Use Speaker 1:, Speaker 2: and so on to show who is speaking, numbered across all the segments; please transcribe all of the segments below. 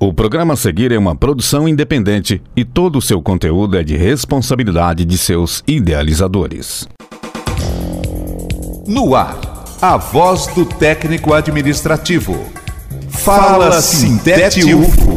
Speaker 1: O programa a seguir é uma produção independente e todo o seu conteúdo é de responsabilidade de seus idealizadores.
Speaker 2: No ar, a voz do técnico administrativo. Fala Sintete UFO.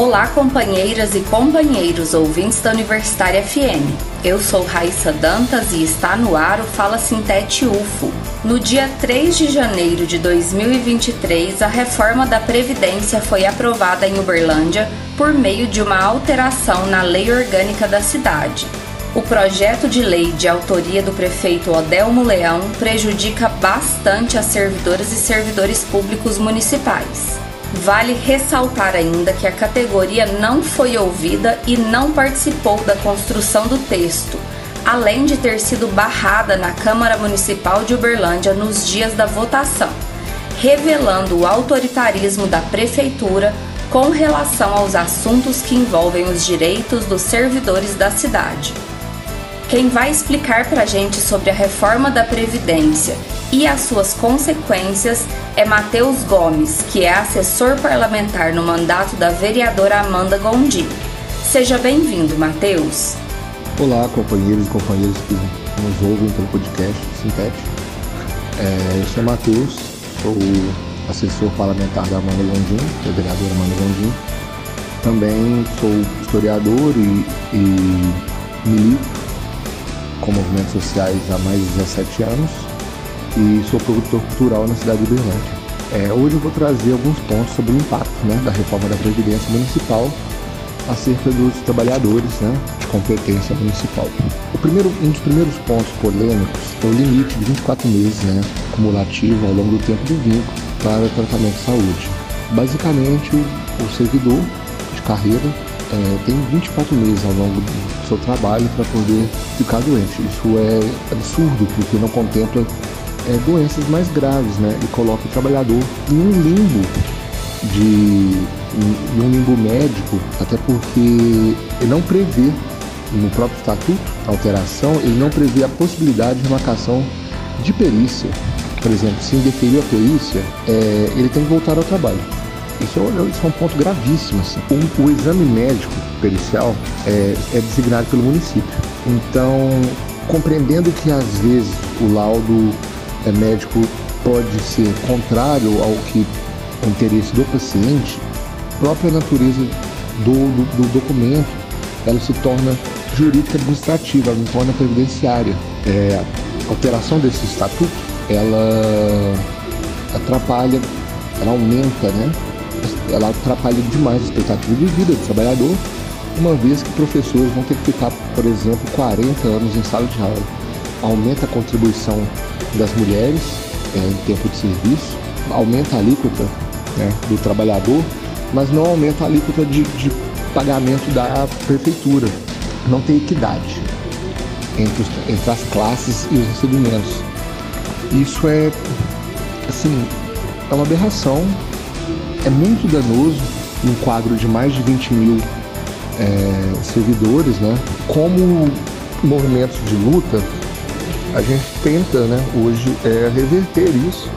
Speaker 3: Olá, companheiras e companheiros ouvintes da Universitária FM. Eu sou Raíssa Dantas e está no ar o Fala Sintete UFO. No dia 3 de janeiro de 2023, a reforma da Previdência foi aprovada em Uberlândia por meio de uma alteração na lei orgânica da cidade. O projeto de lei de autoria do prefeito Odelmo Leão prejudica bastante as servidoras e servidores públicos municipais. Vale ressaltar ainda que a categoria não foi ouvida e não participou da construção do texto, além de ter sido barrada na Câmara Municipal de Uberlândia nos dias da votação, revelando o autoritarismo da Prefeitura com relação aos assuntos que envolvem os direitos dos servidores da cidade. Quem vai explicar para a gente sobre a reforma da Previdência e as suas consequências é Matheus Gomes, que é assessor parlamentar no mandato da vereadora Amanda Gondim. Seja bem-vindo, Matheus.
Speaker 4: Olá, companheiros e companheiras que nos ouvem pelo podcast Sintete. É, eu sou Matheus, sou assessor parlamentar da Amanda Gondim, da vereadora Amanda Gondim. Também sou historiador e, e milito com movimentos sociais há mais de 17 anos e sou produtor cultural na cidade de Uberlândia. É, hoje eu vou trazer alguns pontos sobre o impacto né, da reforma da Previdência Municipal acerca dos trabalhadores né, de competência municipal. O primeiro, um dos primeiros pontos polêmicos é o limite de 24 meses né, cumulativo ao longo do tempo do vínculo para tratamento de saúde. Basicamente, o servidor de carreira é, tem 24 meses ao longo do seu trabalho para poder ficar doente. Isso é absurdo, porque não contempla é, doenças mais graves, né? E coloca o trabalhador em um limbo de em um limbo médico, até porque ele não prevê no próprio estatuto, a alteração, ele não prevê a possibilidade de marcação de perícia. Por exemplo, se indeferiu a perícia, é, ele tem que voltar ao trabalho. Isso é, isso é um ponto gravíssimo. Assim. O, o, exame médico pericial é, é designado pelo município. Então, compreendendo que às vezes o laudo é, médico pode ser contrário ao que o interesse do paciente, a própria natureza do, do, do documento ela se torna jurídica administrativa, ela não torna previdenciária. É, a alteração desse estatuto ela atrapalha, ela aumenta, né? Ela atrapalha demais a expectativa de vida do trabalhador, uma vez que professores vão ter que ficar, por exemplo, 40 anos em sala de aula. Aumenta a contribuição das mulheres é, em tempo de serviço, aumenta a alíquota né, do trabalhador, mas não aumenta a alíquota de, de pagamento da prefeitura. Não tem equidade entre, os, entre as classes e os recebimentos. Isso é, assim, é uma aberração, é muito danoso num quadro de mais de 20 mil é, servidores, né? Como movimentos de luta, a gente tenta, né, hoje, é, reverter isso,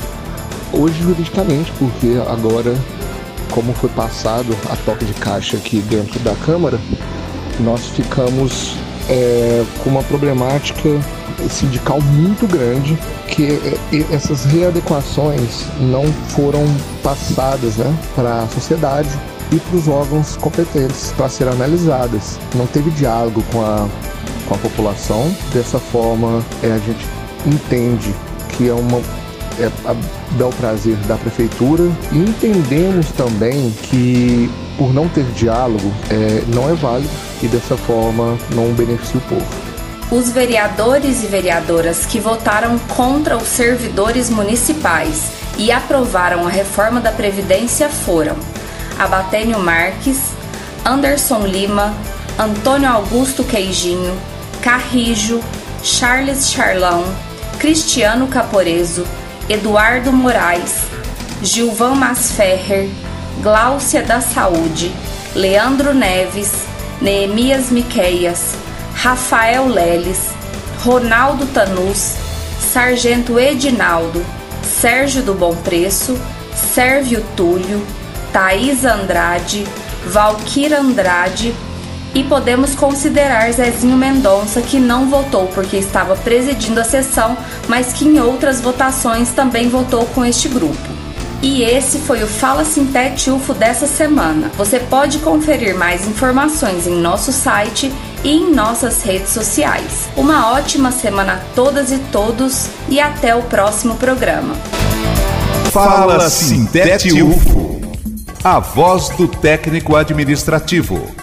Speaker 4: hoje juridicamente, porque agora, como foi passado a toque de caixa aqui dentro da Câmara, nós ficamos é, com uma problemática sindical muito grande, que é, essas readequações não foram passadas né, para a sociedade e para os órgãos competentes para serem analisadas. Não teve diálogo com a com a população. Dessa forma, é, a gente entende que é uma é dá o prazer da prefeitura e entendemos também que por não ter diálogo é, não é válido e dessa forma não beneficia o povo.
Speaker 3: Os vereadores e vereadoras que votaram contra os servidores municipais e aprovaram a reforma da Previdência foram Abatênio Marques, Anderson Lima, Antônio Augusto Queijinho, Carrijo, Charles Charlão, Cristiano Caporeso, Eduardo Moraes, Gilvan Masferrer, Gláucia da Saúde, Leandro Neves, Neemias Miqueias, Rafael Leles, Ronaldo Tanus, Sargento Edinaldo, Sérgio do Bom Preço, Sérvio Túlio, Thaís Andrade, Valquira Andrade e podemos considerar Zezinho Mendonça, que não votou porque estava presidindo a sessão, mas que em outras votações também votou com este grupo. E esse foi o Fala Sintete UFO dessa semana. Você pode conferir mais informações em nosso site e em nossas redes sociais. Uma ótima semana a todas e todos e até o próximo programa.
Speaker 2: Fala Sintete UFO, a voz do técnico administrativo.